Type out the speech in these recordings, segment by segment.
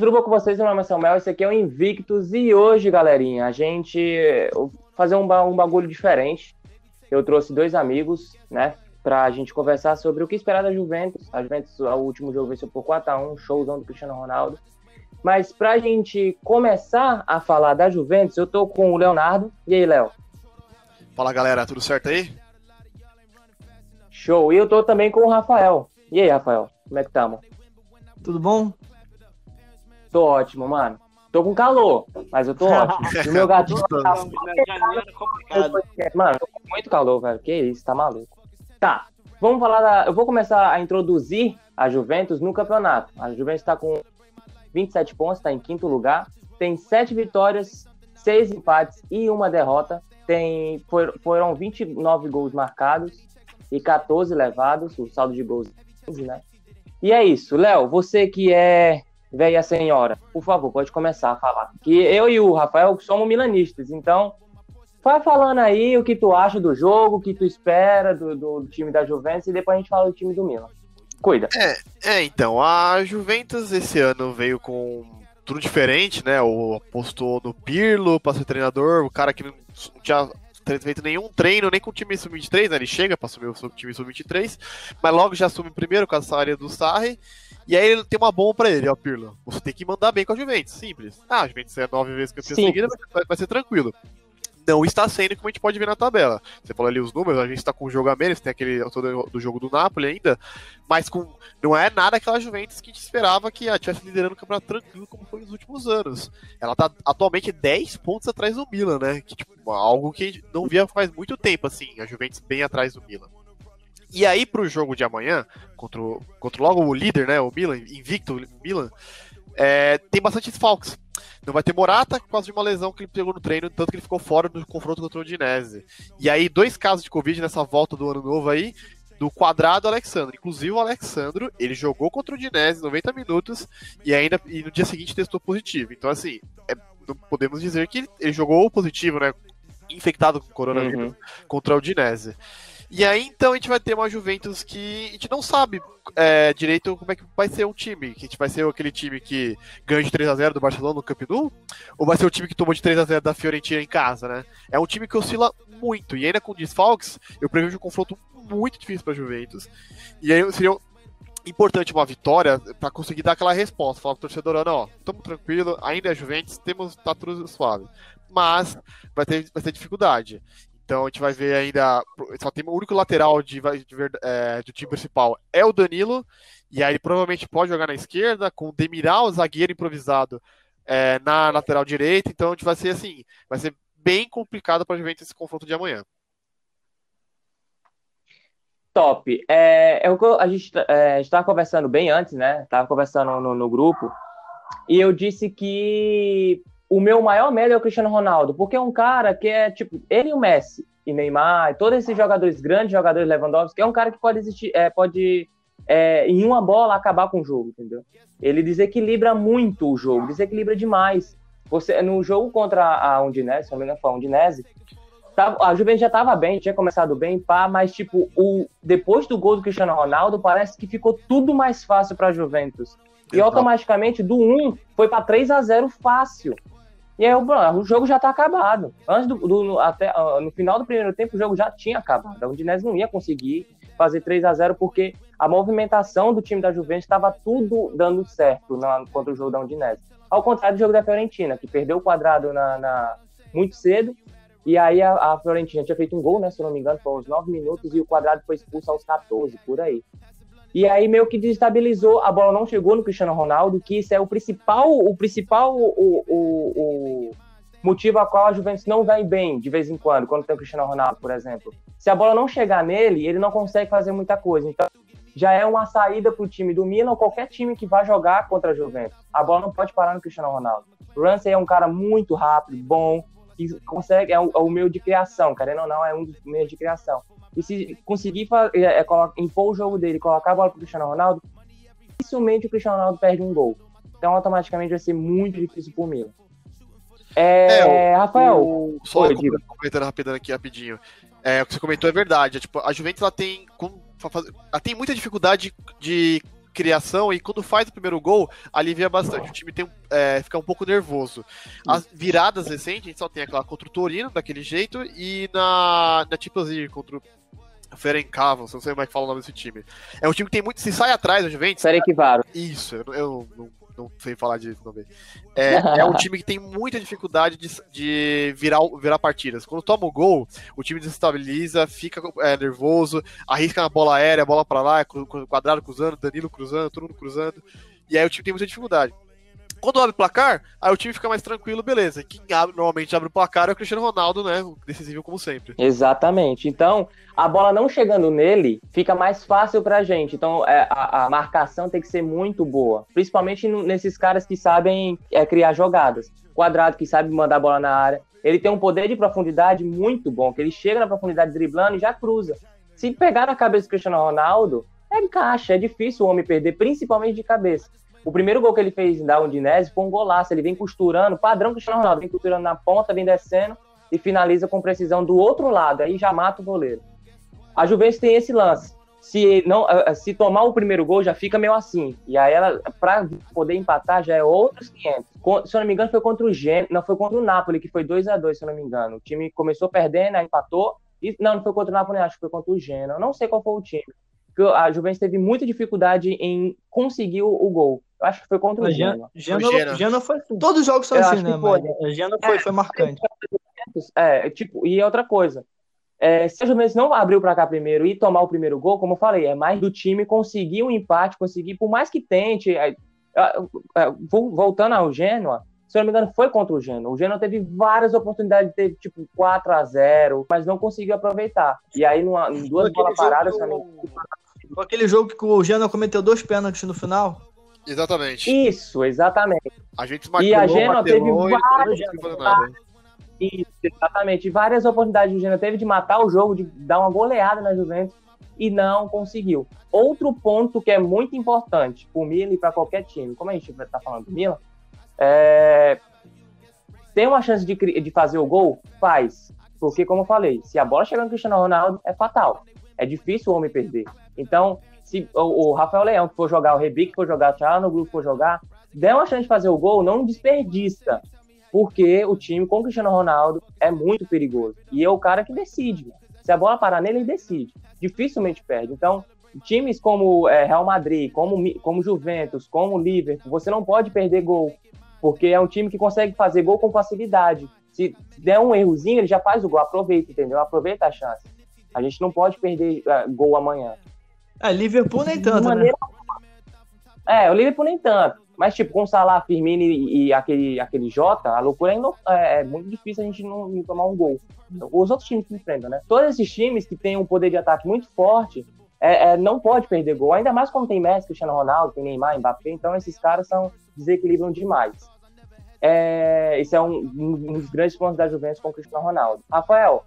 Tudo bom com vocês? Meu nome é Samuel, esse aqui é o Invictus e hoje, galerinha, a gente fazer um, um bagulho diferente. Eu trouxe dois amigos, né, pra gente conversar sobre o que esperar da Juventus. A Juventus, o último jogo venceu por 4x1, showzão do Cristiano Ronaldo. Mas pra gente começar a falar da Juventus, eu tô com o Leonardo. E aí, Léo? Fala, galera, tudo certo aí? Show. E eu tô também com o Rafael. E aí, Rafael? Como é que tamo? Tudo bom? Tô ótimo, mano. Tô com calor, mas eu tô ótimo. o meu gatinho tá... Mano, tô com muito calor, velho. Que isso, tá maluco. Tá, vamos falar da... Eu vou começar a introduzir a Juventus no campeonato. A Juventus tá com 27 pontos, tá em quinto lugar. Tem sete vitórias, seis empates e uma derrota. Tem, foram 29 gols marcados e 14 levados, o saldo de gols 15, né? E é isso. Léo, você que é velha senhora, por favor, pode começar a falar. Que eu e o Rafael somos milanistas, então vai falando aí o que tu acha do jogo, o que tu espera do, do, time da Juventus e depois a gente fala do time do Milan. Cuida. É, é, então, a Juventus esse ano veio com tudo diferente, né? O apostou no Pirlo para ser treinador, o cara que não tinha feito nenhum treino, nem com o time sub-23, né? Ele chega para assumir o time sub-23, mas logo já assume primeiro com a área do Sarri. E aí ele tem uma bomba pra ele, ó, Pirlo. Você tem que mandar bem com a Juventus, simples. Ah, a Juventus é nove vezes campeã seguida, vai, vai ser tranquilo não está sendo como a gente pode ver na tabela. Você falou ali os números, a gente está com o jogo a menos, tem aquele do jogo do Napoli ainda, mas com não é nada aquela Juventus que a gente esperava que a estivesse liderando o campeonato tranquilo como foi nos últimos anos. Ela está atualmente 10 pontos atrás do Milan, né? Que, tipo, algo que a gente não via faz muito tempo, assim, a Juventus bem atrás do Milan. E aí, pro jogo de amanhã, contra, o, contra logo o líder, né? O Milan, invicto Milan, é, tem bastante desfalques. Não vai ter Morata por causa de uma lesão que ele pegou no treino, tanto que ele ficou fora do confronto contra o Udinese. E aí, dois casos de Covid nessa volta do ano novo aí, do quadrado Alexandre. Inclusive o Alexandro, ele jogou contra o Udinese 90 minutos e ainda e no dia seguinte testou positivo. Então, assim, é, não podemos dizer que ele jogou positivo, né? Infectado com coronavírus uhum. contra o Udinese. E aí, então, a gente vai ter uma Juventus que a gente não sabe é, direito como é que vai ser o time. Que a gente vai ser aquele time que ganha de 3x0 do Barcelona no Camp Nou? Ou vai ser o time que tomou de 3x0 da Fiorentina em casa, né? É um time que oscila muito. E ainda com desfalques, eu prevejo um confronto muito difícil para Juventus. E aí seria importante uma vitória para conseguir dar aquela resposta. Falar pro torcedor, não, ó, estamos tranquilo, ainda é Juventus, temos, tá tudo suave. Mas vai ter, vai ter dificuldade. Então a gente vai ver ainda. Só tem o único lateral de, de, é, do time principal é o Danilo. E aí ele provavelmente pode jogar na esquerda, com o Demiral, zagueiro improvisado, é, na lateral direita. Então a gente vai ser assim. Vai ser bem complicado para a Juventus esse confronto de amanhã. Top. É, é a gente é, estava conversando bem antes, né? Estava conversando no, no grupo. E eu disse que o meu maior medo é o Cristiano Ronaldo, porque é um cara que é tipo, ele e o Messi, e Neymar, e todos esses jogadores, grandes jogadores Lewandowski, é um cara que pode existir, é, pode é, em uma bola acabar com o jogo, entendeu? Ele desequilibra muito o jogo, desequilibra demais. Você no jogo contra a Undinese, se não me engano, foi a Undinese, a Juventus já estava bem, tinha começado bem, pá, mas tipo, o depois do gol do Cristiano Ronaldo, parece que ficou tudo mais fácil para a Juventus. E automaticamente do 1 foi para 3 a 0 fácil. E aí o jogo já tá acabado. Antes do, do até no final do primeiro tempo o jogo já tinha acabado. A Udinese não ia conseguir fazer 3 a 0 porque a movimentação do time da Juventus estava tudo dando certo na, contra o jogo da Udinese. Ao contrário do jogo da Fiorentina, que perdeu o quadrado na, na muito cedo. E aí a, a, Fiorentina tinha feito um gol, né? Se eu não me engano, foi aos 9 minutos, e o quadrado foi expulso aos 14, por aí. E aí meio que desestabilizou, a bola não chegou no Cristiano Ronaldo, que isso é o principal, o principal o, o, o motivo a qual a Juventus não vai bem de vez em quando, quando tem o Cristiano Ronaldo, por exemplo. Se a bola não chegar nele, ele não consegue fazer muita coisa. Então, já é uma saída para o time do Milan qualquer time que vá jogar contra a Juventus. A bola não pode parar no Cristiano Ronaldo. O Ramsey é um cara muito rápido, bom, que consegue, é o, é o meio de criação, querendo ou não, é um dos meios de criação. E se conseguir é, é, impor o jogo dele, colocar a bola pro Cristiano Ronaldo, dificilmente o Cristiano Ronaldo perde um gol. Então, automaticamente vai ser muito difícil pro Milan. É, é o, Rafael. O, só Oi, comentando rapidinho aqui, rapidinho. É, o que você comentou é verdade. É, tipo, a Juventus ela tem, ela tem muita dificuldade de criação e quando faz o primeiro gol, alivia bastante. O time tem, é, fica um pouco nervoso. As viradas recentes, a gente só tem aquela contra o Torino, daquele jeito, e na, na Champions League contra o Ferencváros, não sei como é que fala o nome desse time. É um time que tem muito. Se sai atrás do Juventus. Ferencváros. Isso, eu, eu não não sei falar disso também. É, é um time que tem muita dificuldade de, de virar, virar partidas. Quando toma o gol, o time desestabiliza, fica é, nervoso, arrisca na bola aérea, bola para lá, quadrado cruzando, Danilo cruzando, todo mundo cruzando. E aí o time tem muita dificuldade. Quando abre o placar, aí o time fica mais tranquilo, beleza. Quem abre, normalmente abre o placar é o Cristiano Ronaldo, né? Decisivo como sempre. Exatamente. Então, a bola não chegando nele, fica mais fácil pra gente. Então, é, a, a, marcação tem que ser muito boa. Principalmente nesses caras que sabem é, criar jogadas. Quadrado, que sabe mandar a bola na área. Ele tem um poder de profundidade muito bom, que ele chega na profundidade driblando e já cruza. Se pegar na cabeça do Cristiano Ronaldo, é caixa, é difícil o homem perder, principalmente de cabeça. O primeiro gol que ele fez da Udinese foi um golaço. Ele vem costurando, padrão Cristiano Ronaldo, vem costurando na ponta, vem descendo e finaliza com precisão do outro lado. Aí já mata o goleiro. A Juventus tem esse lance. Se não, eh, eh, se tomar o primeiro gol já fica meio assim. E aí ela para poder empatar já é outros 500. Se eu não me engano foi contra o Gen, não foi contra o Napoli que foi 2 a 2, se eu não me engano. O time começou perdendo, aí empatou. E, não, não foi contra o Napoli, acho que foi contra o Genoa. Eu não sei qual foi o time. A Juventus teve muita dificuldade em conseguir o, o gol. Eu acho que foi contra o Genoa. Genoa, Genoa foi assim. Todos os jogos são eu assim, né? Foi. Mas Genoa foi, é, foi marcante. É, tipo, e outra coisa. É, se a Juventus não abriu para cá primeiro e tomar o primeiro gol, como eu falei, é mais do time conseguir um empate, conseguir, por mais que tente. É, é, voltando ao Genoa, se eu não me engano, foi contra o Genoa. O Genoa teve várias oportunidades, teve tipo 4 a 0 mas não conseguiu aproveitar. E aí, numa, em duas bolas paradas, jogo... Foi aquele jogo que o Genoa cometeu dois pênaltis no final? Exatamente. Isso, exatamente. A gente e a Genoa teve várias. Isso, exatamente. Várias oportunidades o Genoa teve de matar o jogo, de dar uma goleada na Juventus e não conseguiu. Outro ponto que é muito importante para o Milan e para qualquer time, como a gente está falando do Milan, é... tem uma chance de, de fazer o gol? Faz. Porque, como eu falei, se a bola chegar no Cristiano Ronaldo, é fatal. É difícil o homem perder. Então, se o, o Rafael Leão que for jogar, o Rebic que for jogar, o no grupo for jogar, der uma chance de fazer o gol, não desperdiça. Porque o time com o Cristiano Ronaldo é muito perigoso. E é o cara que decide. Se a bola parar nele, ele decide. Dificilmente perde. Então, times como é, Real Madrid, como, como Juventus, como Liverpool, você não pode perder gol. Porque é um time que consegue fazer gol com facilidade. Se der um errozinho, ele já faz o gol. Aproveita, entendeu? Aproveita a chance. A gente não pode perder uh, gol amanhã. É, Liverpool nem tanto, né? maneira... né? É, o Liverpool nem tanto. Mas, tipo, com o Salah, Firmino e, e aquele, aquele Jota, a loucura é, é, é, muito difícil a gente não, não tomar um gol. Os outros times que enfrentam, né? Todos esses times que têm um poder de ataque muito forte, é, é, não pode perder gol. Ainda mais quando tem Messi, Cristiano Ronaldo, tem Neymar, Mbappé. Então, esses caras são desequilibram demais. É, esse é um, um, dos grandes pontos da Juventus com o Cristiano Ronaldo. Rafael,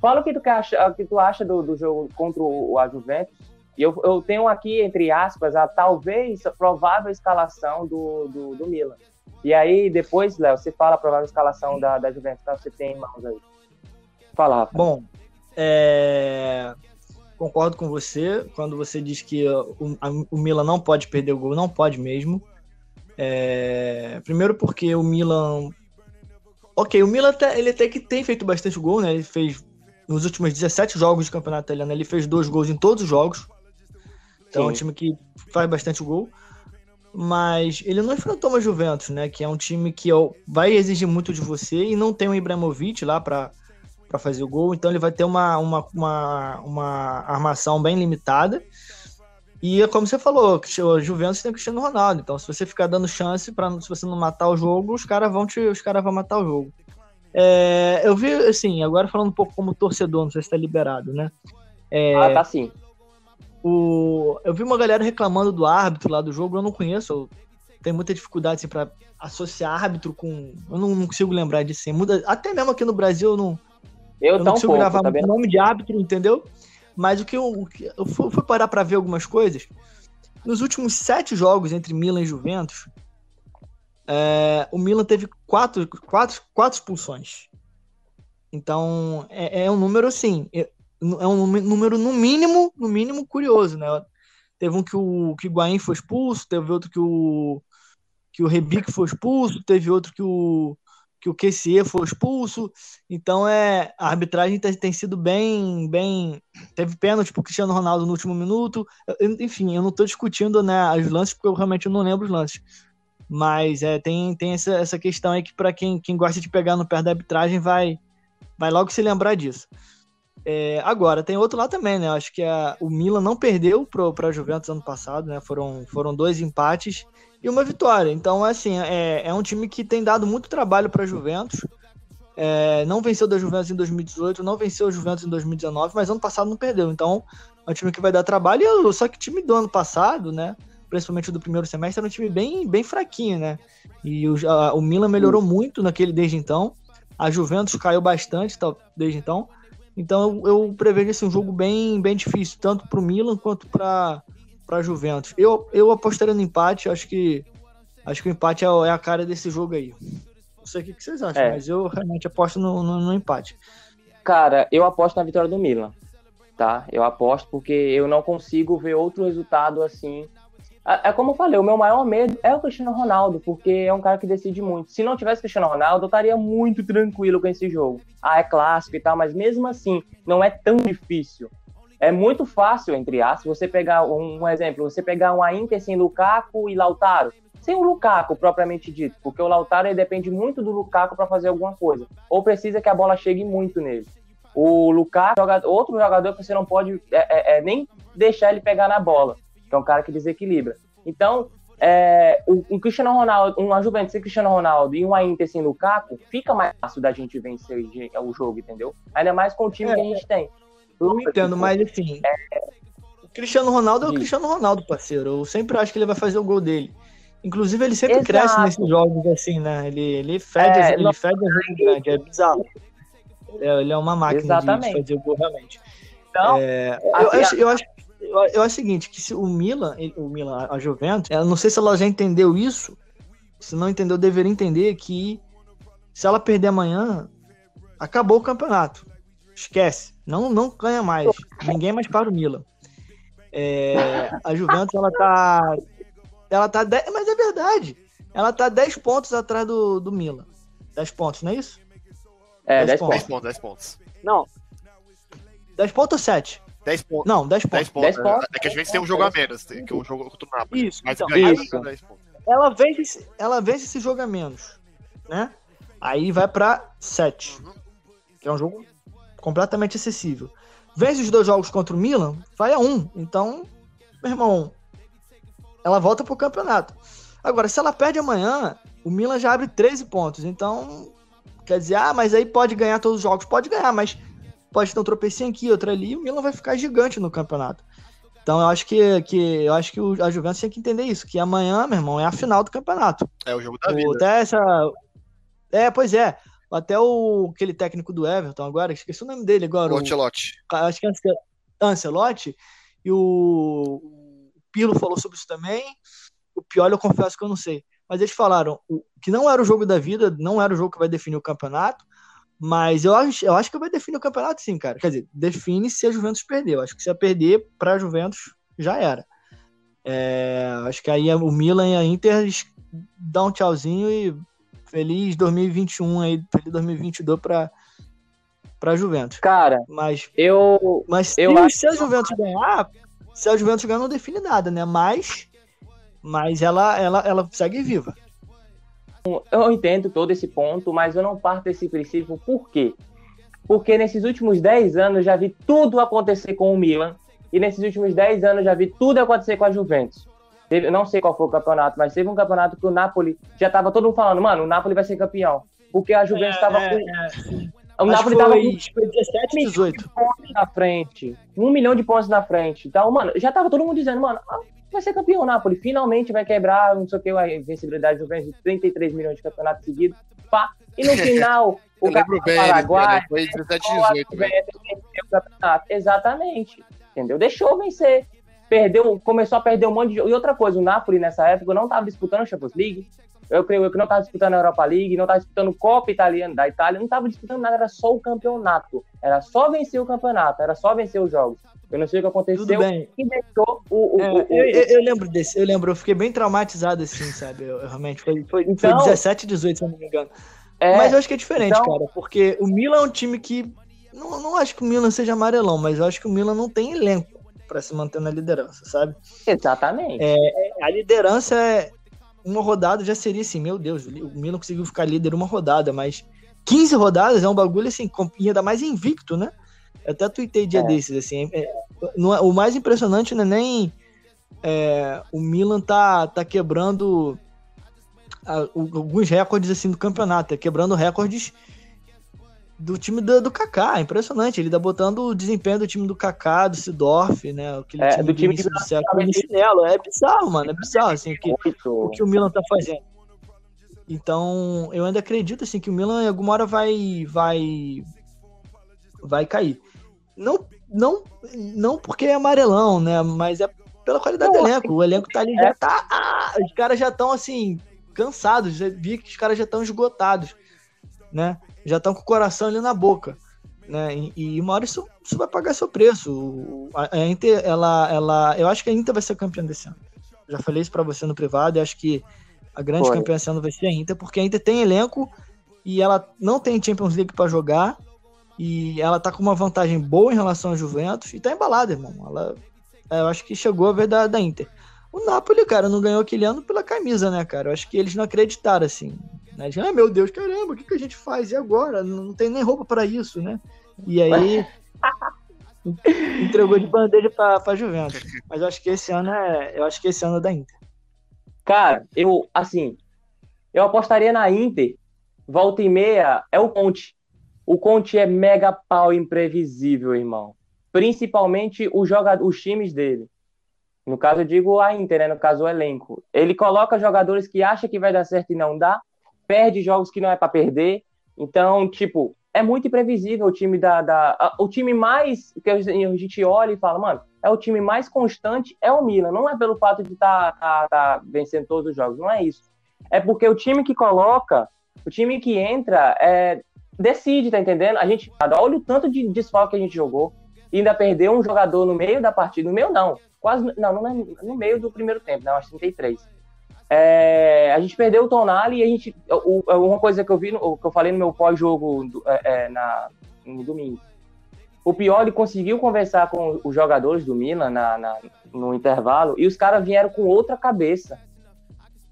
fala o que tu acha, o que tu acha do, do jogo contra o, a Juventus e eu, eu tenho aqui, entre aspas, a talvez a provável escalação do, do, do Milan. E aí, depois, Léo, você fala a provável escalação da, da Juventus que você tem em mãos aí. Fala, Rafa. Bom, é... concordo com você quando você diz que o, a, o Milan não pode perder o gol, não pode mesmo. É... Primeiro porque o Milan... Ok, o Milan até, ele até que tem feito bastante gol, né? Ele fez nos últimos 17 jogos de campeonato italiano, ele fez dois gols em todos os jogos. Então Sim. é um time que faz bastante gol. Mas ele não enfrentou uma Juventus, né? Que é um time que vai exigir muito de você e não tem o Ibrahimovic lá para fazer o gol. Então ele vai ter uma, uma, uma, uma armação bem limitada. E é como você falou, o Juventus tem o Cristiano Ronaldo. Então, se você ficar dando chance para se você não matar o jogo, os caras vão te, os caras vão matar o jogo. É, eu vi, assim, agora falando um pouco como torcedor, não sei se está liberado, né? É, ah, tá sim. O, eu vi uma galera reclamando do árbitro lá do jogo, eu não conheço, eu tenho muita dificuldade assim, para associar árbitro com. Eu não, não, consigo lembrar disso. Assim. Muda, até mesmo aqui no Brasil eu não. Eu, eu não consigo pouco, gravar tá o nome de árbitro, entendeu? Mas o que eu, o que eu fui, parar para ver algumas coisas. Nos últimos sete jogos entre Milan e Juventus, é, o Milan teve quatro, quatro, quatro expulsões. Então, é, é um número assim é um número no mínimo, no mínimo curioso, né? Teve um que o, que o Guaim foi expulso, teve outro que o, que o Rebic foi expulso, teve outro que o, que o QCE foi expulso. Então é a arbitragem tem, tem sido bem, bem. Teve pênalti pro Cristiano Ronaldo no último minuto. Enfim, eu não estou discutindo né, os lances, porque eu realmente não lembro os lances. Mas é, tem, tem essa, essa questão aí que, para quem, quem gosta de pegar no pé da arbitragem, vai, vai logo se lembrar disso. É, agora, tem outro lá também, né? Acho que a, o Milan não perdeu para a Juventus ano passado, né? Foram, foram dois empates e uma vitória. Então, assim, é, é um time que tem dado muito trabalho para a Juventus. É, não venceu da Juventus em 2018, não venceu a Juventus em 2019, mas ano passado não perdeu. Então, é um time que vai dar trabalho. Só que o time do ano passado, né? Principalmente do primeiro semestre, era um time bem, bem fraquinho, né? E o, a, o Milan melhorou muito naquele desde então. A Juventus caiu bastante desde então. Então eu, eu prevejo assim, um jogo bem, bem difícil, tanto para o Milan quanto para a Juventus. Eu, eu apostaria no empate, acho que acho que o empate é, é a cara desse jogo aí. Não sei o que, vocês acham, é. mas eu realmente aposto no, no, no, empate. Cara, eu aposto na vitória do Milan, tá? Eu aposto porque eu não consigo ver outro resultado assim é, é como eu falei, o meu maior medo é o Cristiano Ronaldo, porque é um cara que decide muito. Se não tivesse Cristiano Ronaldo, eu estaria muito tranquilo com esse jogo. Ah, é clássico e tal, mas mesmo assim, não é tão difícil. É muito fácil, entre aspas, você pegar um, um exemplo, você pegar uma Inter sem Lukaku e Lautaro. Sem o Lukaku, propriamente dito, porque o Lautaro depende muito do Lukaku para fazer alguma coisa. Ou precisa que a bola chegue muito nele. O Lukaku, outro jogador que você não pode é, é, é, nem deixar ele pegar na bola que é um cara que desequilibra. Então, é, um, Cristiano Ronaldo, uma Juventus sem Cristiano Ronaldo e uma Inter sem Lukaku, fica mais fácil da gente vencer o jogo, entendeu? Ainda mais com o time é, que a gente tem. Eu entendo, mas assim, é, o Cristiano Ronaldo é o Cristiano Ronaldo, parceiro. Eu sempre acho que ele vai fazer o gol dele. Inclusive, ele sempre Exato. cresce nesses jogos assim, né? Ele, ele fede, é, ele fede a grande, é bizarro. Ele é, ele é uma máquina de, de fazer o gol realmente. Então, é, eu, assim, acho, eu acho eu, eu acho o seguinte, que se o Milan, o Milan, a Juventus, eu não sei se ela já entendeu isso, se não entendeu, deveria entender que se ela perder amanhã, acabou o campeonato. Esquece. Não, não ganha mais. Ninguém mais para o Milan. É, a Juventus, ela tá. Ela tá. Dez, mas é verdade. Ela tá 10 pontos atrás do, do Milan. 10 pontos, não é isso? É, 10 pontos. 10 pontos, 10 pontos. Não. 10 pontos ou 7? 10 pontos. Não, 10 pontos. 10 pontos. 10 pontos. É que a gente tem um jogo a menos, que é um jogo contra o Napoli. Isso, mas então, isso. 10 pontos. Ela vence, ela vence esse jogo a menos, né? Aí vai pra 7. Uhum. Que é um jogo completamente acessível. Vence os dois jogos contra o Milan, vai a 1. Então, meu irmão, ela volta pro campeonato. Agora, se ela perde amanhã, o Milan já abre 13 pontos. Então, quer dizer, ah, mas aí pode ganhar todos os jogos. Pode ganhar, mas pode ter um tropecinho aqui, outro ali, e o Milan vai ficar gigante no campeonato. Então eu acho que, que eu acho que a Juventus tem que entender isso, que amanhã, meu irmão, é a final do campeonato. É o jogo da vida. Até essa É, pois é. Até o aquele técnico do Everton agora, esqueci o nome dele agora. O Ancelotti. O, acho que é Ancelotti e o, o Pirlo falou sobre isso também. O Pioli eu confesso que eu não sei. Mas eles falaram que não era o jogo da vida, não era o jogo que vai definir o campeonato, mas eu acho, eu acho que vai definir o campeonato sim, cara. Quer dizer, define se a Juventus perdeu. Acho que se a perder para a Juventus, já era. É, acho que aí o Milan e a Inter dão um tchauzinho e feliz 2021 aí, feliz 2022 para para Juventus. Cara, mas eu mas eu se, acho... se a Juventus ganhar, se a Juventus ganhar não define nada, né? Mas mas ela ela ela segue viva. Eu entendo todo esse ponto, mas eu não parto desse princípio. Por quê? Porque nesses últimos 10 anos já vi tudo acontecer com o Milan. E nesses últimos 10 anos já vi tudo acontecer com a Juventus. Teve, não sei qual foi o campeonato, mas teve um campeonato que o Napoli já tava todo mundo falando, mano, o Napoli vai ser campeão. Porque a Juventus estava é, com. É, é. O Napoli tava com 17, 18 pontos na frente. Um milhão de pontos na frente. Então, mano, já tava todo mundo dizendo, mano, vai ser campeão. O Napoli finalmente vai quebrar, não sei o que, a invencibilidade do Juventus de 33 milhões de campeonatos seguidos. Pá. E no final, o Paraguai né? foi 17 18, o campeonato. Exatamente. Entendeu? Deixou vencer. Perdeu, começou a perder um monte de. E outra coisa, o Napoli nessa época não estava disputando a Champions League. Eu creio que não estava disputando a Europa League, não estava disputando Copa Italiana da Itália, não estava disputando nada, era só o campeonato. Era só vencer o campeonato, era só vencer os jogos. Eu não sei o que aconteceu. Tudo bem. E deixou o. o, É, o- eu, eu- eu lembro desse, eu lembro, eu fiquei bem traumatizado assim, sabe? Eu, realmente foi, foi, foi Então- 17, 18, se eu não me engano. é, Mas eu acho que é diferente, então- cara, porque o Milan é um time que. Não, não acho que o Milan seja amarelão, mas eu acho que o Milan não tem elenco pra se manter na liderança, sabe? Exatamente. A liderança é. Uma rodada já seria assim, meu Deus, o Milan conseguiu ficar líder uma rodada, mas 15 rodadas é um bagulho assim, e ainda mais invicto, né? Eu até tuitei dia É. desses, assim. é- não é- o mais impressionante não é nem é, o Milan tá, tá quebrando a- o- alguns recordes assim do campeonato, é quebrando recordes do time do, do Kaká, impressionante. Ele tá botando o desempenho do time do Kaká, do Sidorf, né? Aquele É, time do do, time que- do século chinelo. É bizarro, mano, é bizarro, assim, o que, o que o Milan tá fazendo. Então, eu ainda acredito assim que o Milan em alguma hora vai vai vai cair. Não não não porque é amarelão, né, mas é pela qualidade do elenco. O elenco tá ali é. já tá, ah, os caras já estão assim cansados, já vi que os caras já estão esgotados, né? Já estão com o coração ali na boca, né? E, e uma hora isso, isso vai pagar seu preço. A, a Inter, ela, ela, eu acho que a Inter vai ser campeã desse ano. Já falei isso pra você no privado, eu acho que a grande campeã esse ano vai ser a Inter, porque a Inter tem elenco e ela não tem Champions League pra jogar e ela tá com uma vantagem boa em relação ao Juventus e tá embalada, irmão. Ela, eu acho que chegou a ver da, da Inter. O Napoli, cara, não ganhou aquele ano pela camisa, né, cara? Eu acho que eles não acreditaram, assim. Né? Ai, meu Deus, caramba, o que, que a gente faz? E agora? Não tem nem roupa pra isso, né? E aí entregou de bandeja pra, pra Juventus. Mas eu acho que esse ano é. Eu acho que esse ano é da Inter. Cara, eu, assim, eu apostaria na Inter. Volta e meia é o Conte. O Conte é mega pau imprevisível, irmão. Principalmente os, joga os times dele. No caso, eu digo a Inter, né? No caso, o elenco. Ele coloca jogadores que acha que vai dar certo e não dá, perde jogos que não é para perder. Então, tipo, é muito imprevisível o time da. da a- o time mais que a gente olha e fala, mano, é o time mais constante, é o Milan. Não é pelo fato de estar tá, tá- tá vencendo todos os jogos, não é isso. É porque o time que coloca, o time que entra, é, decide, tá entendendo? A gente, olha o tanto de desfalque que a gente jogou e ainda perdeu um jogador no meio da partida. No meio, não. Quase, não, não é no meio do primeiro tempo, né? Acho 33. É, a gente perdeu o Tonali e a gente. o- uma coisa que eu vi, que eu falei no meu pós-jogo é, é, na- no domingo. O Pioli conseguiu conversar com os jogadores do Milan na, na- no intervalo e os caras vieram com outra cabeça.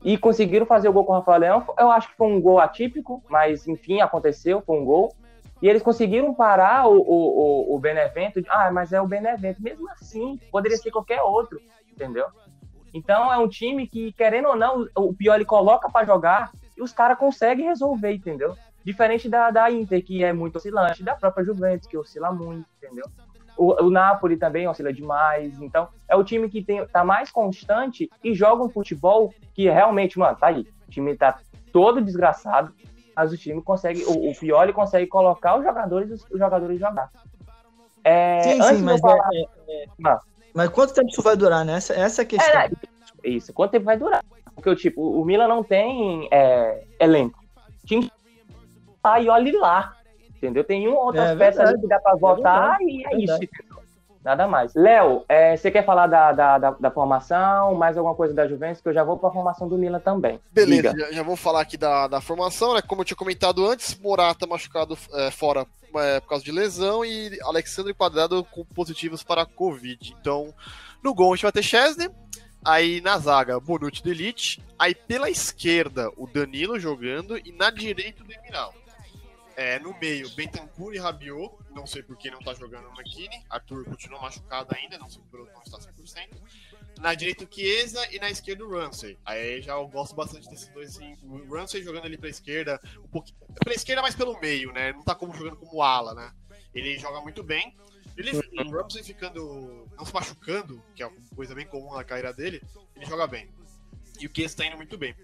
E conseguiram fazer o gol com o Rafael Leão. Eu acho que foi um gol atípico, mas enfim, aconteceu, foi um gol. E eles conseguiram parar o, o, o- o Benevento. Ah, mas é o Benevento. Mesmo assim, poderia ser qualquer outro, entendeu? Então é um time que, querendo ou não, o Pioli coloca para jogar e os caras conseguem resolver, entendeu? Diferente da, da Inter, que é muito oscilante, da própria Juventus, que oscila muito, entendeu? O, o Napoli também oscila demais. Então, é o time que tem, tá mais constante e joga um futebol que realmente, mano, tá aí. O time tá todo desgraçado, mas o time consegue, o, o Pioli consegue colocar os jogadores os, os jogadores jogar. É, sim, antes sim, mas, falar- é- é- Ah. Mas quanto tempo isso vai durar, né? Essa, essa é a questão. É, isso. Quanto tempo vai durar? Porque, tipo, o Milan não tem é, elenco. Tinha que e olhe lá. Entendeu? Tem um ou outras É verdade. ali que dá pra votar e é verdade. isso. Nada mais. Léo, é, você quer falar da, da, da, da formação, mais alguma coisa da Juventus? Que eu já vou pra formação do Milan também. Beleza, já, já vou falar aqui da, da formação, né? Como eu tinha comentado antes, Morata machucado é, fora é, por causa de lesão e Alexandre Quadrado com positivos para Covid. Então, no gol a gente vai ter Chesney, aí na zaga, Bonucci do Elite, aí pela esquerda o Danilo jogando e na direita o Demiral. É, no meio, Bentancur e Rabiot, não sei por que não tá jogando o McKinney, Arthur continua machucado ainda, não sei por não está 100%. Na direita o Chiesa e na esquerda o Ramsey. Aí já eu gosto bastante desses dois, assim. O Ramsey jogando ali pra esquerda, um pouquinho. Pra esquerda, mas pelo meio, né? Não tá como jogando como ala, né? Ele joga muito bem. Ele, o Ramsey ficando. não se machucando, que é uma coisa bem comum na carreira dele, ele joga bem. E o Chiesa tá indo muito bem.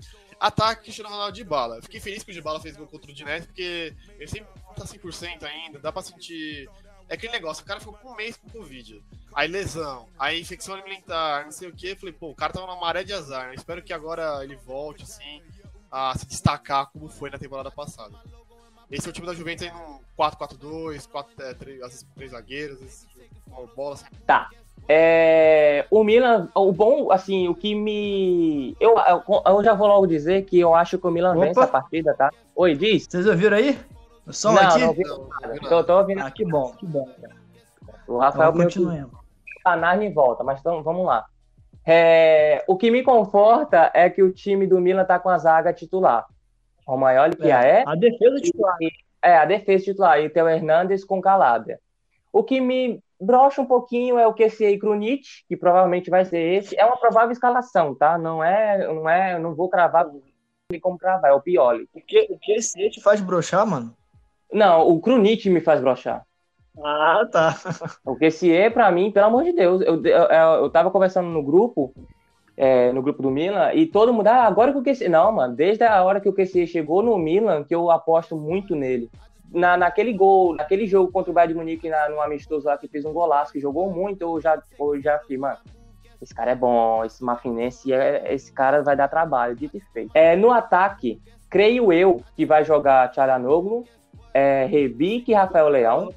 Ataque Cristiano Ronaldo de bala. Fiquei feliz que o Dybala fez gol contra o Dinés, porque ele sempre tá 100% ainda, dá pra sentir. É aquele negócio, o cara ficou com um mês com Covid. Aí lesão, aí infecção alimentar, não sei o que. Falei, pô, o cara tava numa maré de azar. né? Espero que agora ele volte, assim, a se destacar como foi na temporada passada. Esse é o time da Juventus aí num 4-4-2, 4, é, três, às vezes com três zagueiros. às vezes bola. Tá. É, o Milan, o bom, assim, o que me. Eu, eu já vou logo dizer que eu acho que o Milan Opa. vence a partida, tá? Oi, diz. Vocês ouviram aí? O som não, aqui? Não, ouvi nada. Tô, tô ouvindo. Ah, que bom, que bom. O Rafael então, continuando. A em volta, mas então, vamos lá. É, o que me conforta é que o time do Milan tá com a zaga titular. O maior que é, é. A defesa titular. É, a defesa titular. E o Theo Hernandes com Calabria. O que me brocha um pouquinho é o QCA Krunic, que provavelmente vai ser esse. É uma provável escalação, tá? Não é, não é, não vou cravar como cravar, é o Pioli. O que o te faz brochar, mano? Não, o Krunic me faz brochar. Ah, tá. O QCA, pra mim, pelo amor de Deus, eu, eu, eu tava conversando no grupo, é, no grupo do Milan, e todo mundo, ah, agora que o QCA... Não, mano, desde a hora que o QCA chegou no Milan, que eu aposto muito nele na, naquele gol, naquele jogo contra o Bayern de Munique na, no amistoso lá que fez um golaço, que jogou muito, eu já, eu já fiquei, mano, esse cara é bom, esse Mafinense, é, esse cara vai dar trabalho, dito e feito. É, no ataque, creio eu que vai jogar Tcharanoglu, é, Rebic e Rafael Leão.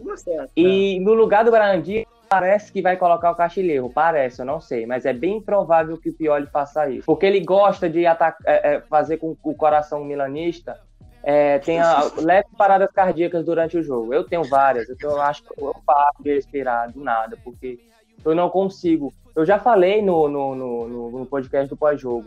e no lugar do Brandi, parece que vai colocar o Castilheiro. Parece, eu não sei, mas é bem provável que o Pioli faça isso. Porque ele gosta de é, é, fazer com o coração milanista é, tenha leves paradas cardíacas durante o jogo. Eu tenho várias, então eu acho que eu paro de respirar do nada, porque eu não consigo. Eu já falei no, no, no, no podcast do pós-jogo,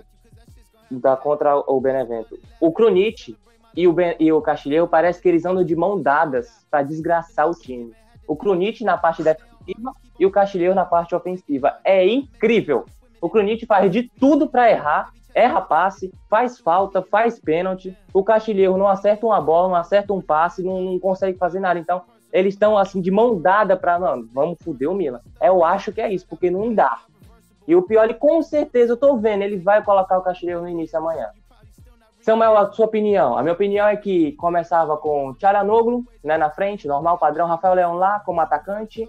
da contra o Benevento. O Krunic e o, ben, e o Castilheiro parece que eles andam de mão dadas para desgraçar o time. O Krunic na parte defensiva e o Castilheiro na parte ofensiva. É incrível. O Krunic faz de tudo para errar erra passe, faz falta, faz pênalti. O Castilheiro não acerta uma bola, não acerta um passe, não, não consegue fazer nada. Então, eles estão assim de mão dada para, não, vamos foder o Milan. Eu acho que é isso, porque não dá. E o Pioli, com certeza, eu tô vendo, ele vai colocar o Castilheiro no início amanhã. Samuel, a sua opinião? A minha opinião é que começava com Tcharanoglu, né, na frente, normal, padrão, Rafael Leão lá como atacante,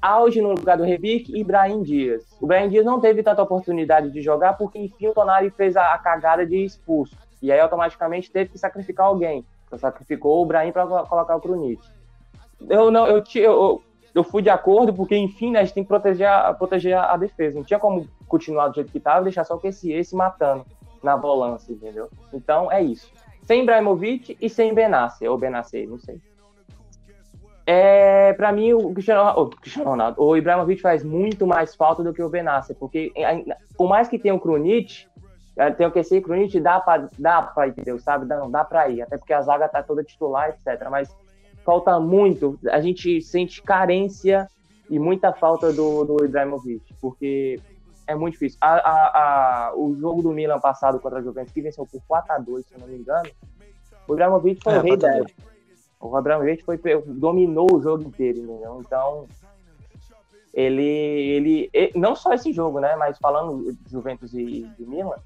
auge no lugar do Rebic e Brahim Dias. O Brahim Dias não teve tanta oportunidade de jogar porque, enfim, o Tonari fez a, a cagada de expulso. E aí, automaticamente, teve que sacrificar alguém. Sacrificou o Brahim para colocar o Krunic. Eu, não, eu, eu, eu fui de acordo porque, enfim, né, a gente tem que proteger a, proteger a defesa. Não tinha como continuar do jeito que estava e deixar só o esse matando na volância, entendeu? Então, é isso. Sem Ibrahimovic e sem Benassi, ou Benassi, não sei. É, para mim, o Cristiano, o Cristiano Ronaldo, o Ibrahimovic faz muito mais falta do que o Benassi, porque por mais que tenha o Krunic, é, tem o que ser Krunic, dá para dá para entendeu, sabe? Não dá para ir, até porque a zaga tá toda titular, etc. Mas falta muito, a gente sente carência e muita falta do, do Ibrahimovic, porque é muito difícil. A, a, a, o jogo do Milan passado contra a Juventus, que venceu por 4 a 2 se eu não me engano, o Ibrahimovic foi é, o rei dela. O Abramovich foi, dominou o jogo inteiro, entendeu? Então, ele, ele, ele, não só esse jogo, né? Mas falando de Juventus e de Milan,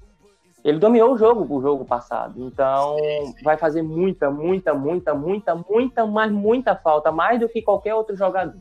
ele dominou o jogo o jogo passado. Então, vai fazer muita, muita, muita, muita, muita, mas muita falta, mais do que qualquer outro jogador.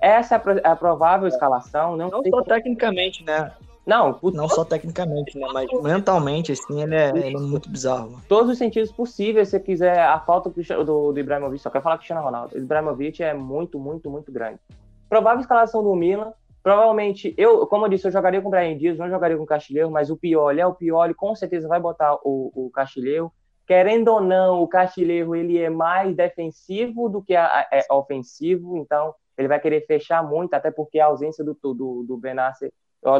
Essa é a provável escalação. Não, não só como... tecnicamente, né? Não, não só tecnicamente, né? Mas mentalmente, assim, ele é, ele é muito bizarro. Todos os sentidos possíveis, se você quiser, a falta do, do Ibrahimovic, só quero falar Cristiano Ronaldo. O Ibrahimovic é muito, muito, muito grande. Provável escalação do Milan. Provavelmente, eu, como eu disse, eu jogaria com o Brian Dias, não jogaria com o Castilheiro, mas o Pioli é o Pioli, com certeza vai botar o, o Castilheiro. Querendo ou não, o Castilheiro ele é mais defensivo do que a, a, é ofensivo, então ele vai querer fechar muito, até porque a ausência do, do, do Benassi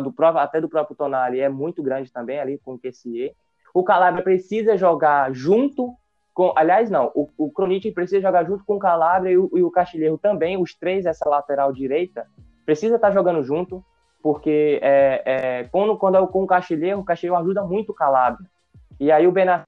do próprio, até do próprio Tonali é muito grande também ali com o QCE. O Calabria precisa jogar junto com. Aliás, não, o, o Kronic precisa jogar junto com o Calabria e o, e o Castilheiro também, os três, essa lateral direita, precisa estar tá jogando junto, porque é, é, quando, quando é com o Castilheiro, o Castilheiro ajuda muito o Calabria. E aí o Benacer,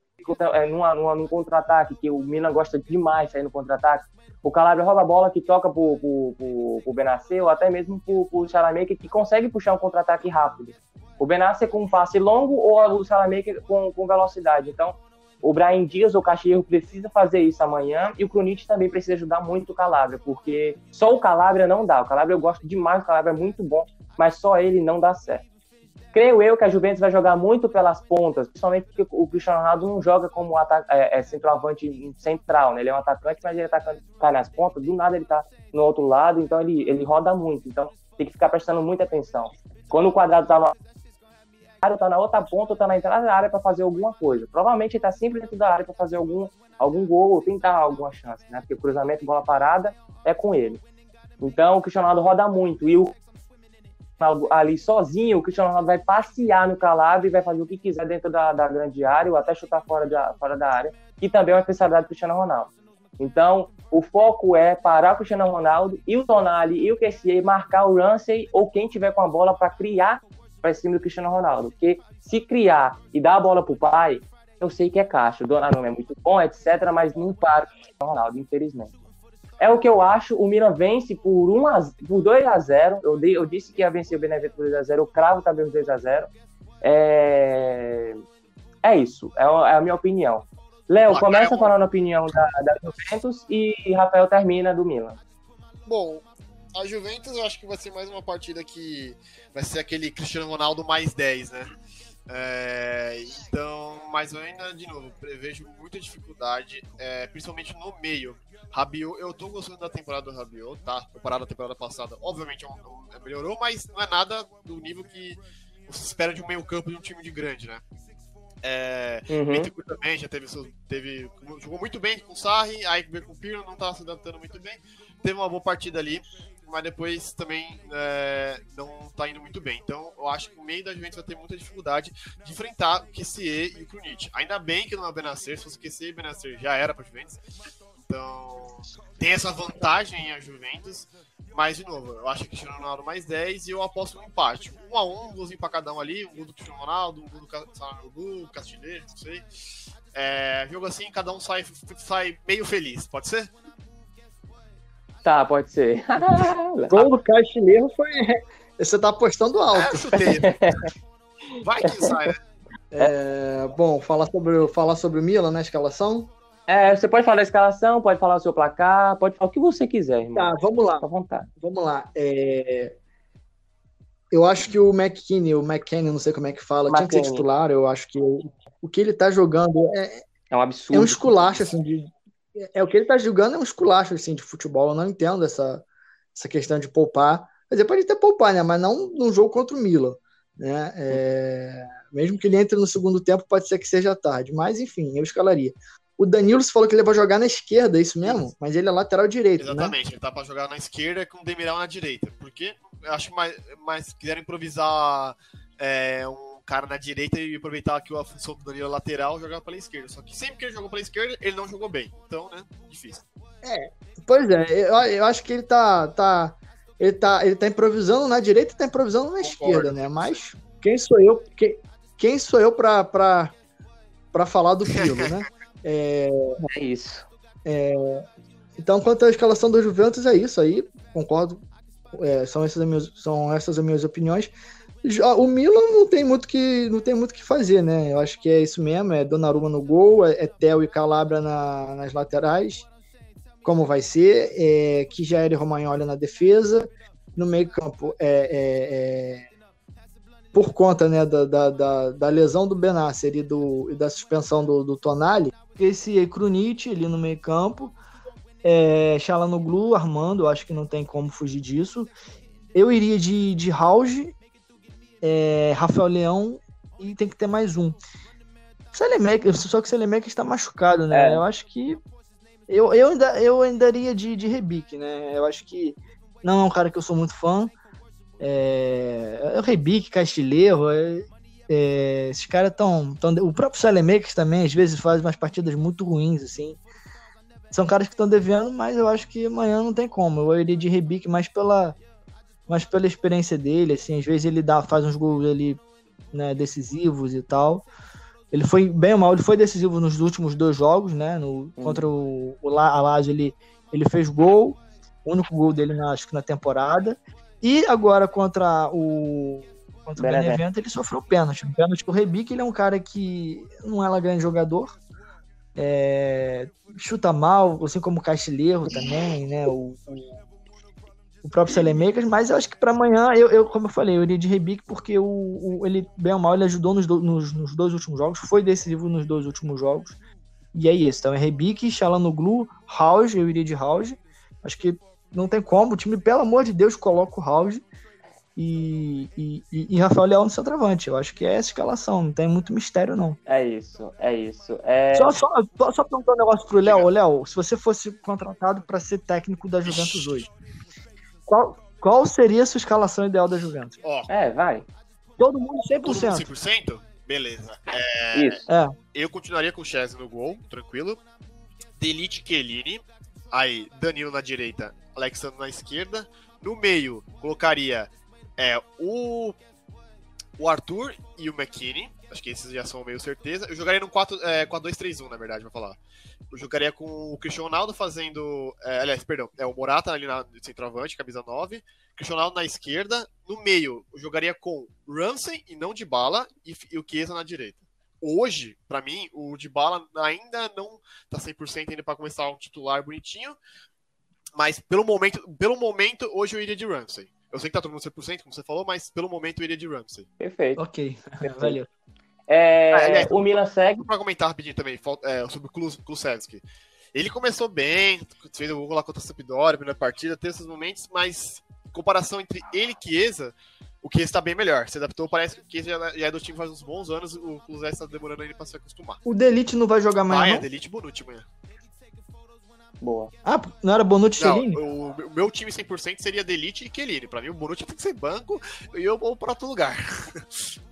é, numa, numa, num contra-ataque, que o Milan gosta demais de sair no contra-ataque, o Calabria rouba a bola que toca pro, pro, pro, pro Benassi, ou até mesmo pro, pro que consegue puxar um contra-ataque rápido. O Benassi com um passe longo ou o Salamaker com, com velocidade. Então, o Brian Dias ou o Cachorro precisa fazer isso amanhã e o Krunic também precisa ajudar muito o Calabria, porque só o Calabria não dá. O Calabria eu gosto demais, o Calabria é muito bom, mas só ele não dá certo. Creio eu que a Juventus vai jogar muito pelas pontas, principalmente porque o Cristiano Ronaldo não joga como é, é, centroavante central, né? Ele é um atacante, mas ele tá, tá nas pontas, do nada ele tá no outro lado, então ele, ele roda muito. Então tem que ficar prestando muita atenção. Quando o quadrado tá na área, tá na outra ponta, tá na entrada da área para fazer alguma coisa. Provavelmente ele tá sempre dentro da área para fazer algum, algum gol ou tentar alguma chance, né? Porque cruzamento, bola parada é com ele. Então o Cristiano Ronaldo roda muito e o ali sozinho, o Cristiano Ronaldo vai passear no calado e vai fazer o que quiser dentro da, da grande área ou até chutar fora, de, fora da área, que também é uma especialidade do Cristiano Ronaldo. Então, o foco é parar o Cristiano Ronaldo e o Tonali e o Kessier marcar o Ramsey ou quem tiver com a bola para criar para cima do Cristiano Ronaldo. Porque se criar e dar a bola pro pai, eu sei que é caixa. O Donnarumma é muito bom, etc., mas não para o Cristiano Ronaldo, infelizmente. É o que eu acho. O Milan vence por, 1 a, por 2 a 0 eu, dei, eu disse que ia vencer o Benevento por 2 a 0 Eu cravo também os 2 a 0 É, é isso. É, é a minha opinião. Léo, começa falando a opinião da, da Juventus e Rafael termina do Milan. Bom, a Juventus eu acho que vai ser mais uma partida que vai ser aquele Cristiano Ronaldo mais 10, né? É, então, mas eu ainda, de novo, prevejo muita dificuldade, é, principalmente no meio. Rabiot, eu tô gostando da temporada do Rabiot, tá? Comparado à temporada passada, obviamente é é, melhorou, mas não é nada do nível que você espera de um meio campo de um time de grande, né? É, uhum. também já teve, teve, jogou muito bem com o Sarri, aí veio com o Pirlo, não estava se adaptando muito bem. Teve uma boa partida ali, mas depois também é, não está indo muito bem. Então eu acho que o meio da Juventus vai ter muita dificuldade de enfrentar o QCE e o Krunic. Ainda bem que não é o Benacer, se fosse o QCE e o Benacer já era para a Juventus. Então tem essa vantagem a Juventus. Mas, de novo, eu acho que Cristiano Ronaldo mais 10 e eu aposto no empate. Um a um, um golzinho pra cada um ali, um gol do Cristiano Ronaldo, um gol do Sanadu, Castilheiro, não sei. É, jogo assim, cada um sai, sai meio feliz, pode ser? Tá, pode ser. Gol do Castilheiro foi. Você tá apostando alto. É, chutei. Vai que sai, né? É, bom, falar sobre, falar sobre o Milan na né, escalação. É, você pode falar da escalação, pode falar o seu placar, pode falar o que você quiser, irmão. Tá, vamos lá. à vontade. Vamos lá. É... Eu acho que o McKinney, o McKinney, não sei como é que fala, McKinney. tinha que ser titular. Eu acho que o que ele tá jogando é, é um absurdo. É um esculacho, assim, de, é o que ele tá jogando é um esculacho assim de futebol. Eu não entendo essa, essa questão de poupar. Mas pode até poupar, né? Mas não num jogo contra o Milan, né? É, mesmo que ele entre no segundo tempo, pode ser que seja tarde. Mas enfim, eu escalaria. O Danilo falou que ele vai jogar na esquerda, é isso mesmo? Mas ele é lateral direito, né? Exatamente, né? ele tá para jogar na esquerda com o Demiral na direita. Porque eu acho que mais, mais quiseram improvisar é, um cara na direita e aproveitar que a função do Danilo é lateral jogar pela esquerda. Só que sempre que ele jogou pela esquerda, ele não jogou bem. Então, né, difícil. É, pois é, eu, eu acho que ele tá, tá, ele tá, ele tá improvisando na direita e tá improvisando na Concordo, esquerda, né? Mas quem sou eu, quem, quem sou eu pra, pra, pra falar do Filo, né? É, é isso. É, então, quanto à escalação do Juventus, é isso aí. Concordo. É, são, essas as minhas, são essas as minhas opiniões. O Milan não tem muito que não tem muito que fazer, né? Eu acho que é isso mesmo, é Donnarumma no gol, é, é Theo e Calabria na, nas laterais, como vai ser, é, Kijeri e Romagnoli na defesa, no meio campo é, é, é por conta né, da, da, da, da lesão do Benasser e, do, e da suspensão do, do Tonali, esse Krunic ali no meio campo, é, Chalanoglu, Armando, acho que não tem como fugir disso. Eu iria de, de Rauge, é, Rafael Leão e tem que ter mais um. Selemek, só que o Selemek está machucado, né? É. Eu acho que eu, eu, ainda, eu ainda iria de, de Rebic, né? Eu acho que não é um cara que eu sou muito fã. É, é o Rebic, Castilheiro, é, é, esses caras estão. O próprio Salemakers também, às vezes, faz umas partidas muito ruins, assim. São caras que estão devendo, mas eu acho que amanhã não tem como. Eu iria de Rebic mais pela, mais pela experiência dele, assim. Às vezes ele dá, faz uns gols ali, né, decisivos e tal. Ele foi bem ou mal, ele foi decisivo nos últimos dois jogos, né? No, contra o, o Lazio, ele, ele fez gol, o único gol dele, na, acho que na temporada. E agora contra o contra o Benevento, ele sofreu pênalti. Um pênalti o Rebic, ele é um cara que não é grande jogador. É, chuta mal, assim como o Castilheiro também, né? O, o, o próprio Selemakers, mas eu acho que para amanhã, eu, eu, como eu falei, eu iria de Rebic porque o, o, ele, bem ou mal, ele ajudou nos, do, nos, nos, dois últimos jogos, foi decisivo nos dois últimos jogos. E é isso. Então é Rebic, Xalanoglu, House, eu iria de House. Acho que não tem como. O time, pelo amor de Deus, coloca o House e, e, e, Rafael Leão no centroavante. Eu acho que é essa escalação, não tem muito mistério, não. É isso, é isso. É... Só, só, só perguntar um negócio pro Léo. Léo, se você fosse contratado para ser técnico da Juventus hoje, qual, qual seria a sua escalação ideal da Juventus? Ó, é, vai. Todo mundo 100%. Todo mundo 100%? Beleza. É, Isso. É. Eu continuaria com o Chesney no gol, tranquilo. Delite Chiellini. Aí, Danilo na direita, Alexandre na esquerda. No meio, colocaria é, o, o Arthur e o McKinney. Acho que esses já são meio certeza. Eu jogaria no 4, é, 4-2-3-1, na verdade, vou falar. Eu jogaria com o Cristiano Ronaldo fazendo. É, aliás, perdão, é o Morata ali na centroavante, camisa 9. Cristiano Ronaldo na esquerda. No meio, eu jogaria com Ramsey e não de bala e, e o Chiesa na direita. Hoje, para mim, o de bala ainda não tá 100% ainda para começar um titular bonitinho. Mas pelo momento, pelo momento, hoje eu iria de Ramsey. Eu sei que tá todo mundo 100%, como você falou, mas pelo momento eu iria de Ramsey. Perfeito. Ok, valeu. É, ah, aliás, o Milan segue. Para comentar rapidinho também é, sobre o Kulusevski. Ele começou bem, fez o gol lá contra a Sampdoria, primeira partida, teve esses momentos, mas em comparação entre ele e Chiesa, o Chiesa está bem melhor. Se adaptou, parece que o Chiesa já, é do time faz uns bons anos, o Kulusevski está demorando ainda para se acostumar. O Delite não vai jogar mais, ah, não? é, Delite e Bonucci amanhã. Boa. Ah, não era Bonucci e Chiellini? O, o meu time 100% seria Delite e Chiellini. Pra mim, o Bonucci tem que ser banco e eu vou pra outro lugar.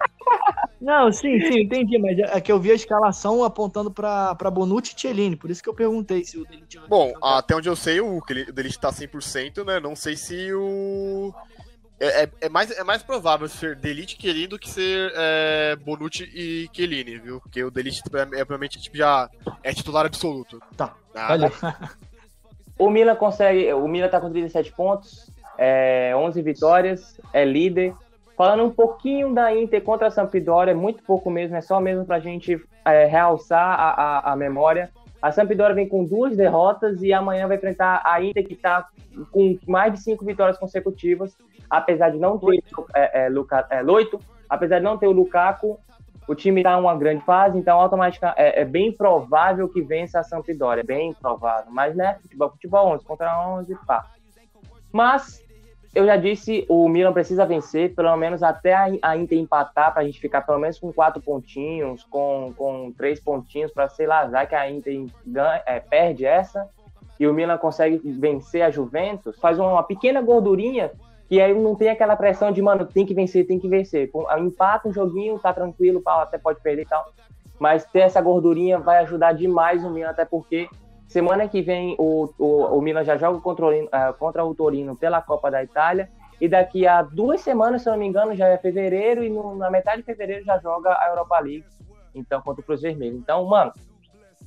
Não, sim, sim, entendi, mas é que eu vi a escalação apontando pra, pra Bonucci e Chiellini, por isso que eu perguntei se o Delite... Bom, até onde eu sei, o, Delite tá 100%, né? Não sei se o... É, é, é, mais, é mais provável ser Delite e Chiellini do que ser é, Bonucci e Chiellini, viu? Porque o Delite é, é provavelmente tipo, já é titular absoluto. Tá, ah, valeu. o Milan consegue... O Milan tá com 37 pontos, é, 11 vitórias, é líder. Falando um pouquinho da Inter contra a Sampdoria, muito pouco mesmo, é só mesmo pra gente é, realçar a, a, a memória. A Sampdoria vem com duas derrotas e amanhã vai enfrentar a Inter, que está com mais de cinco vitórias consecutivas apesar de não ter é, é, Luca, é, Loito, apesar de não ter o Lukaku, o time está em uma grande fase, então automaticamente é, é, bem provável que vença a Sampdoria, bem provável. Mas, né, futebol, futebol 11 contra 11, pá. Mas, eu já disse, o Milan precisa vencer, pelo menos até a, Inter empatar, para a gente ficar pelo menos com quatro pontinhos, com, com três pontinhos, para sei lá, já que a Inter ganha, é, perde essa, e o Milan consegue vencer a Juventus, faz uma pequena gordurinha que aí não tem aquela pressão de, mano, tem que vencer, tem que vencer. Empata um joguinho, tá tranquilo, até pode perder e tal. Mas ter essa gordurinha vai ajudar demais o Milan, até porque semana que vem o, o, o Milan já joga contra o, uh, contra o Torino pela Copa da Itália. E daqui a duas semanas, se eu não me engano, já é fevereiro, e no, na metade de fevereiro já joga a Europa League. Então, contra o Cruz Vermelho. Então, mano,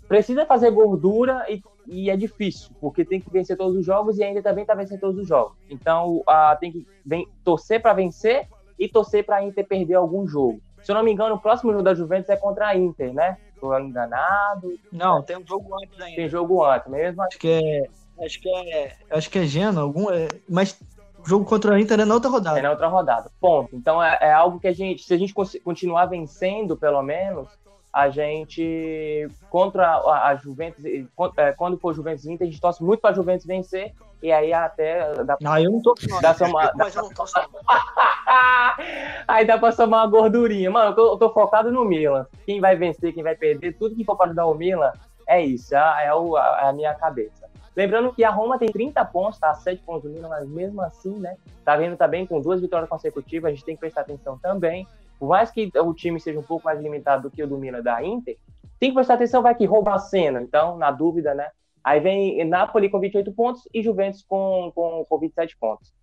precisa fazer gordura e e é difícil, porque tem que vencer todos os jogos e ainda também tá vencendo todos os jogos. Então, uh, tem que vem, torcer para vencer e torcer para Inter perder algum jogo. Se eu não me engano, o próximo jogo da Juventus é contra a Inter, né? Tô enganado. Não, tem um jogo antes ainda. Tem jogo antes, mesmo. Acho que é, acho que é, acho que é Gena, algum, é, mas o jogo contra a Inter é na outra rodada. É na outra rodada. Ponto. Então é, é algo que a gente, se a gente continuar vencendo, pelo menos, a gente, contra a, a Juventus, é, quando for Juventus Inter, a gente torce muito para Juventus vencer, e aí até dá Não, eu não tô dá somar, mas eu não tô Aí dá pra somar uma gordurinha. Mano, eu tô, eu tô, focado no Milan. Quem vai vencer, quem vai perder, tudo que for para ajudar o Milan, é isso, é, é, o, é a minha cabeça. Lembrando que a Roma tem 30 pontos, tá? 7 pontos do Milan, mas mesmo assim, né? Tá vendo também com duas vitórias consecutivas, a gente tem que prestar atenção também por mais que o time seja um pouco mais limitado do que o do Milan da Inter, tem que prestar atenção, vai que rouba a cena. Então, na dúvida, né? Aí vem Napoli com 28 pontos e Juventus com, com, com 27 pontos.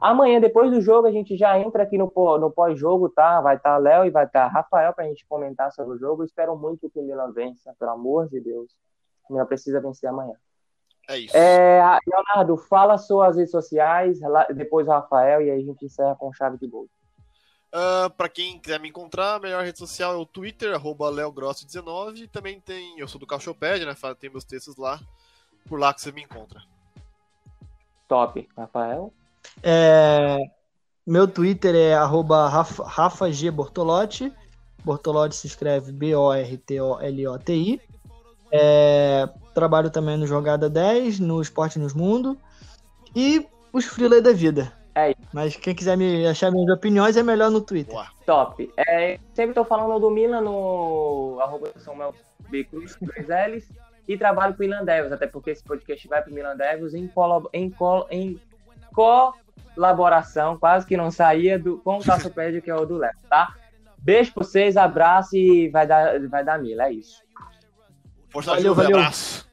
Amanhã, depois do jogo, a gente já entra aqui no, no pós-jogo, tá? Vai estar tá Léo e vai estar tá Rafael para a gente comentar sobre o jogo. Eu espero muito que o Milan vença, pelo amor de Deus. O Milan precisa vencer amanhã. É isso. É, Leonardo, fala suas redes sociais, depois o Rafael, e aí a gente encerra com chave de gol. Uh, para quem quiser me encontrar, a melhor rede social é o Twitter, arroba leogrossi19. Também tem, eu sou do Cachopédia, né? Tem meus textos lá. Por lá que você me encontra. Top. Rafael? É, meu Twitter é arroba Rafa, Rafa G Bortolotti. Bortolotti se escreve B-O-R-T-O-L-O-T-I. É, trabalho também no Jogada 10, no Esporte nos Mundo. E os freelay da vida. É isso. Mas quem quiser me achar minhas opiniões é melhor no Twitter. Boa. Top. É, sempre tô falando do Milan no arroba Samuel B. Cruz, com dois L's. E trabalho com o Milan Devils, até porque esse podcast vai pro Milan Devils em, colo, em, colo, em colaboração, quase que não saía, do, com o Taçopédia, que é o do Léo, tá? Beijo pra vocês, abraço e vai dar, vai dar mila, é isso. Força Valeu, valeu. abraço.